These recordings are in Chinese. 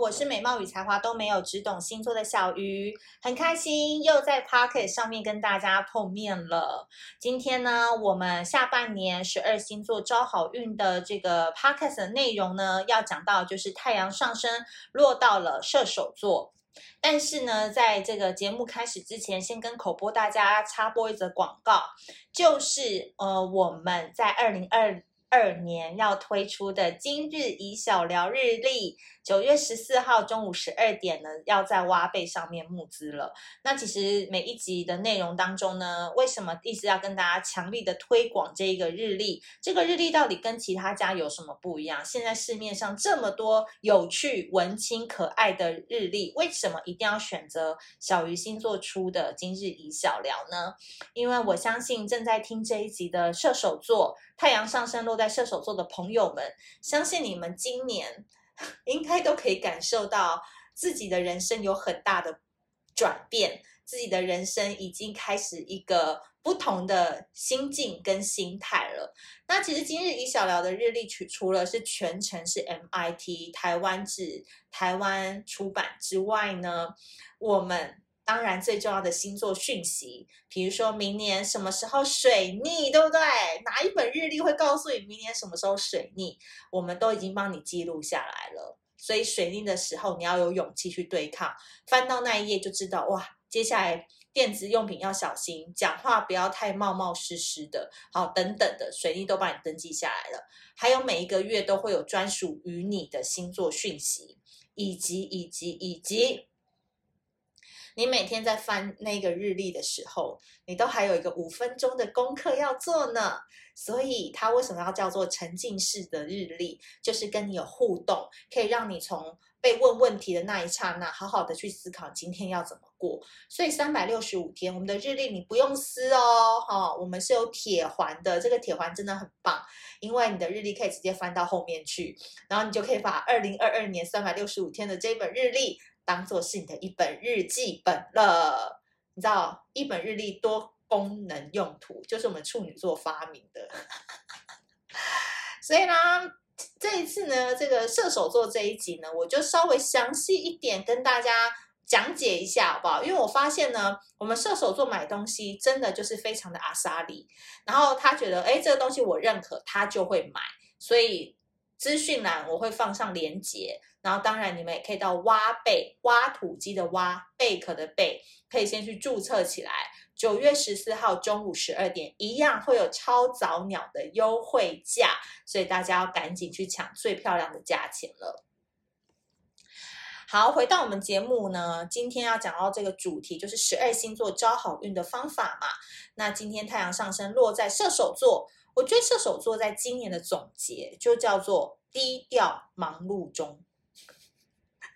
我是美貌与才华都没有，只懂星座的小鱼，很开心又在 Pocket 上面跟大家碰面了。今天呢，我们下半年十二星座招好运的这个 Pocket 的内容呢，要讲到就是太阳上升落到了射手座。但是呢，在这个节目开始之前，先跟口播大家插播一则广告，就是呃，我们在二零二二年要推出的今日宜小聊日历，九月十四号中午十二点呢，要在挖贝上面募资了。那其实每一集的内容当中呢，为什么一直要跟大家强力的推广这一个日历？这个日历到底跟其他家有什么不一样？现在市面上这么多有趣、文青、可爱的日历，为什么一定要选择小鱼星座出的今日宜小聊呢？因为我相信正在听这一集的射手座。太阳上升落在射手座的朋友们，相信你们今年 应该都可以感受到自己的人生有很大的转变，自己的人生已经开始一个不同的心境跟心态了。那其实今日以小聊的日历，除除了是全程是 MIT 台湾制台湾出版之外呢，我们。当然，最重要的星座讯息，比如说明年什么时候水逆，对不对？哪一本日历会告诉你明年什么时候水逆？我们都已经帮你记录下来了。所以水逆的时候，你要有勇气去对抗。翻到那一页就知道，哇，接下来电子用品要小心，讲话不要太冒冒失失的，好，等等的水逆都帮你登记下来了。还有每一个月都会有专属于你的星座讯息，以及以及以及。你每天在翻那个日历的时候，你都还有一个五分钟的功课要做呢。所以它为什么要叫做沉浸式的日历？就是跟你有互动，可以让你从被问问题的那一刹那，好好的去思考今天要怎么过。所以三百六十五天，我们的日历你不用撕哦，哈，我们是有铁环的。这个铁环真的很棒，因为你的日历可以直接翻到后面去，然后你就可以把二零二二年三百六十五天的这本日历。当做是你的一本日记本了，你知道一本日历多功能用途，就是我们处女座发明的。所以呢，这一次呢，这个射手座这一集呢，我就稍微详细一点跟大家讲解一下，好不好？因为我发现呢，我们射手座买东西真的就是非常的阿莎力，然后他觉得，哎，这个东西我认可，他就会买，所以。资讯栏我会放上连接，然后当然你们也可以到挖贝挖土机的挖贝壳的贝，可以先去注册起来。九月十四号中午十二点，一样会有超早鸟的优惠价，所以大家要赶紧去抢最漂亮的价钱了。好，回到我们节目呢，今天要讲到这个主题就是十二星座招好运的方法嘛。那今天太阳上升落在射手座。我觉得射手座在今年的总结就叫做低调忙碌中，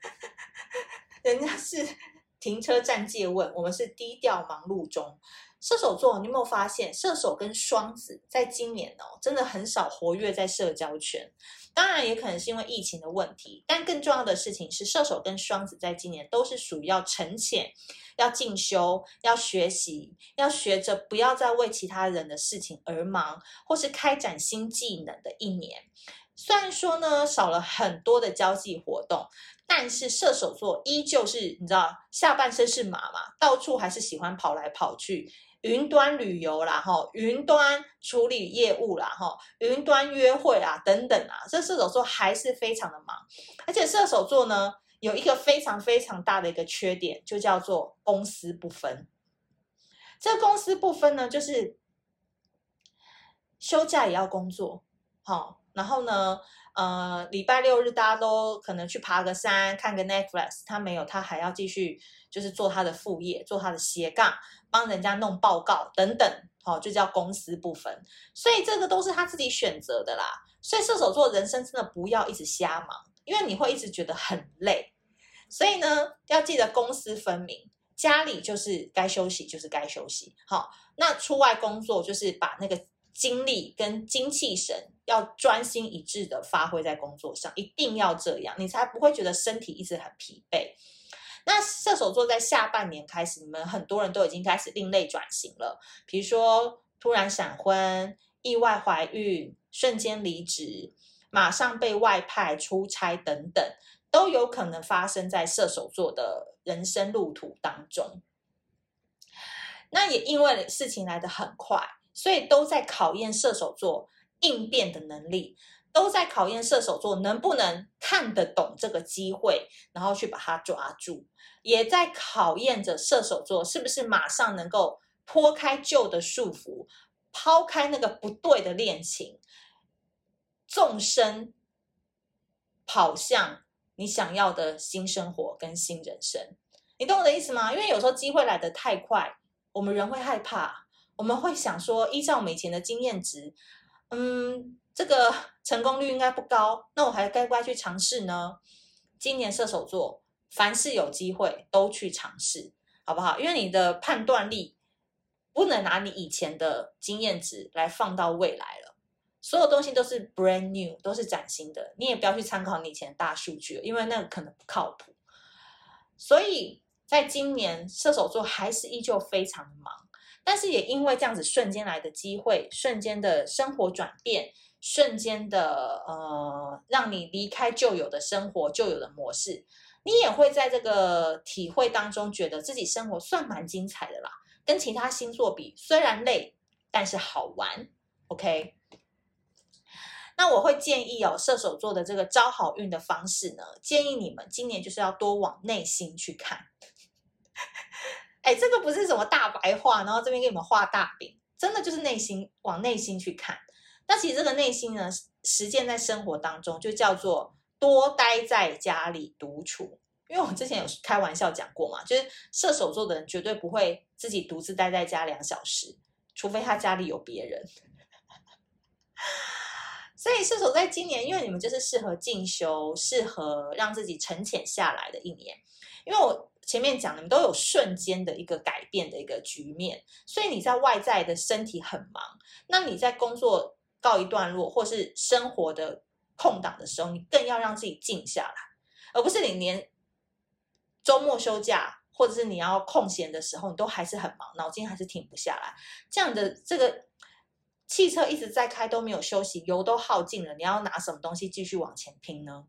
人家是停车站借问，我们是低调忙碌中。射手座，你有没有发现，射手跟双子在今年哦，真的很少活跃在社交圈。当然，也可能是因为疫情的问题，但更重要的事情是，射手跟双子在今年都是属于要沉潜、要进修、要学习、要学着不要再为其他人的事情而忙，或是开展新技能的一年。虽然说呢，少了很多的交际活动，但是射手座依旧是你知道，下半身是马嘛，到处还是喜欢跑来跑去。云端旅游啦，哈，云端处理业务啦，哈，云端约会啊，等等啊，这射手座还是非常的忙，而且射手座呢有一个非常非常大的一个缺点，就叫做公私不分。这公私不分呢，就是休假也要工作，好，然后呢，呃，礼拜六日大家都可能去爬个山，看个 Netflix，他没有，他还要继续就是做他的副业，做他的斜杠。帮人家弄报告等等，好，就叫公私不分，所以这个都是他自己选择的啦。所以射手座人生真的不要一直瞎忙，因为你会一直觉得很累。所以呢，要记得公私分明，家里就是该休息就是该休息，好，那出外工作就是把那个精力跟精气神要专心一致的发挥在工作上，一定要这样，你才不会觉得身体一直很疲惫。那射手座在下半年开始，你们很多人都已经开始另类转型了，比如说突然闪婚、意外怀孕、瞬间离职、马上被外派出差等等，都有可能发生在射手座的人生路途当中。那也因为事情来得很快，所以都在考验射手座应变的能力，都在考验射手座能不能看得懂这个机会，然后去把它抓住，也在考验着射手座是不是马上能够脱开旧的束缚，抛开那个不对的恋情，纵身跑向你想要的新生活跟新人生。你懂我的意思吗？因为有时候机会来得太快。我们人会害怕，我们会想说，依照我们以前的经验值，嗯，这个 成功率应该不高，那我还该不该去尝试呢？今年射手座，凡事有机会都去尝试，好不好？因为你的判断力不能拿你以前的经验值来放到未来了，所有东西都是 brand new，都是崭新的，你也不要去参考你以前的大数据，因为那可能不靠谱，所以。在今年，射手座还是依旧非常忙，但是也因为这样子瞬间来的机会，瞬间的生活转变，瞬间的呃，让你离开旧有的生活、旧有的模式，你也会在这个体会当中，觉得自己生活算蛮精彩的啦。跟其他星座比，虽然累，但是好玩。OK，那我会建议哦，射手座的这个招好运的方式呢，建议你们今年就是要多往内心去看。哎，这个不是什么大白话，然后这边给你们画大饼，真的就是内心往内心去看。那其实这个内心呢，实践在生活当中，就叫做多待在家里独处。因为我之前有开玩笑讲过嘛，就是射手座的人绝对不会自己独自待在家两小时，除非他家里有别人。所以射手在今年，因为你们就是适合进修，适合让自己沉潜下来的一年，因为我。前面讲的，你都有瞬间的一个改变的一个局面，所以你在外在的身体很忙，那你在工作告一段落，或是生活的空档的时候，你更要让自己静下来，而不是你连周末休假，或者是你要空闲的时候，你都还是很忙，脑筋还是停不下来。这样的这个汽车一直在开都没有休息，油都耗尽了，你要拿什么东西继续往前拼呢？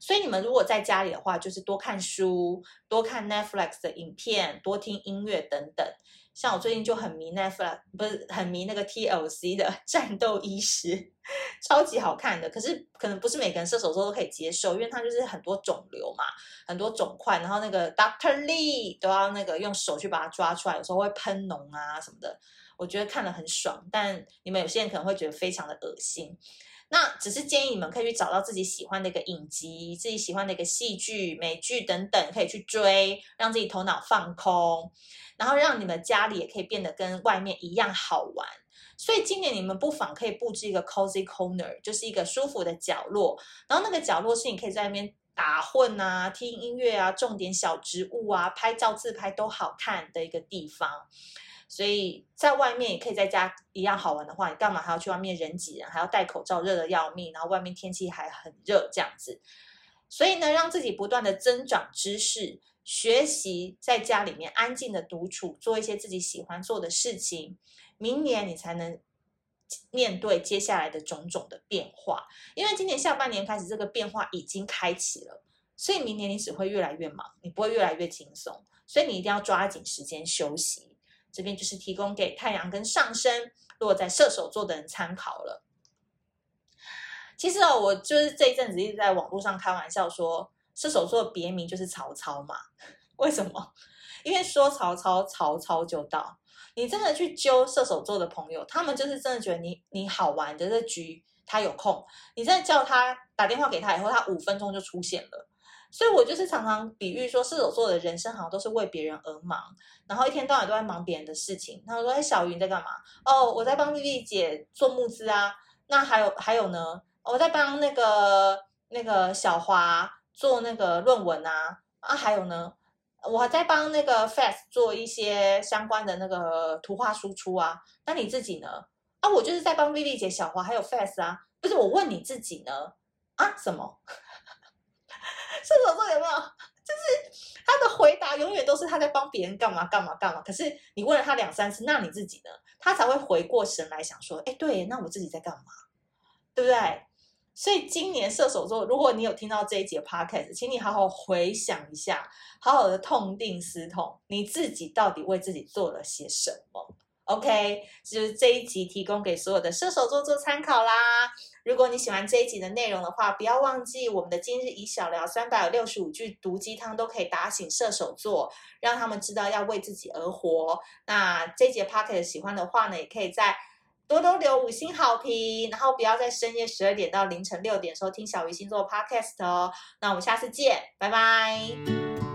所以你们如果在家里的话，就是多看书，多看 Netflix 的影片，多听音乐等等。像我最近就很迷 Netflix，不是很迷那个 TLC 的《战斗医师》，超级好看的。可是可能不是每个人射手座都可以接受，因为它就是很多肿瘤嘛，很多肿块，然后那个 Doctor Lee 都要那个用手去把它抓出来，有时候会喷脓啊什么的。我觉得看了很爽，但你们有些人可能会觉得非常的恶心。那只是建议你们可以去找到自己喜欢的一个影集，自己喜欢的一个戏剧、美剧等等，可以去追，让自己头脑放空，然后让你们家里也可以变得跟外面一样好玩。所以今年你们不妨可以布置一个 cozy corner，就是一个舒服的角落，然后那个角落是你可以在那边打混啊、听音乐啊、种点小植物啊、拍照自拍都好看的一个地方。所以在外面也可以在家一样好玩的话，你干嘛还要去外面人挤人，还要戴口罩，热的要命，然后外面天气还很热这样子。所以呢，让自己不断的增长知识，学习在家里面安静的独处，做一些自己喜欢做的事情，明年你才能面对接下来的种种的变化。因为今年下半年开始，这个变化已经开启了，所以明年你只会越来越忙，你不会越来越轻松。所以你一定要抓紧时间休息。这边就是提供给太阳跟上升落在射手座的人参考了。其实哦，我就是这一阵子一直在网络上开玩笑说，射手座别名就是曹操嘛。为什么？因为说曹操，曹操就到。你真的去揪射手座的朋友，他们就是真的觉得你你好玩的这局，他有空，你真的叫他打电话给他以后，他五分钟就出现了。所以我就是常常比喻说，射手座的人生好像都是为别人而忙，然后一天到晚都在忙别人的事情。他说：“哎，小云在干嘛？哦，我在帮丽丽姐做募资啊。那还有还有呢？我在帮那个那个小华做那个论文啊。啊，还有呢，我还在帮那个 Fast 做一些相关的那个图画输出啊。那你自己呢？啊，我就是在帮丽丽姐、小华还有 Fast 啊。不是，我问你自己呢？啊，什么？”射手座有没有？就是他的回答永远都是他在帮别人干嘛干嘛干嘛。可是你问了他两三次，那你自己呢？他才会回过神来想说：“哎，对，那我自己在干嘛？对不对？”所以今年射手座，如果你有听到这一集的 podcast，请你好好回想一下，好好的痛定思痛，你自己到底为自己做了些什么？OK，就是这一集提供给所有的射手座做参考啦。如果你喜欢这一集的内容的话，不要忘记我们的今日一小聊三百六十五句毒鸡汤都可以打醒射手座，让他们知道要为自己而活。那这一集 podcast 喜欢的话呢，也可以在。多多留五星好评，然后不要在深夜十二点到凌晨六点收听小鱼星座 Podcast 哦。那我们下次见，拜拜。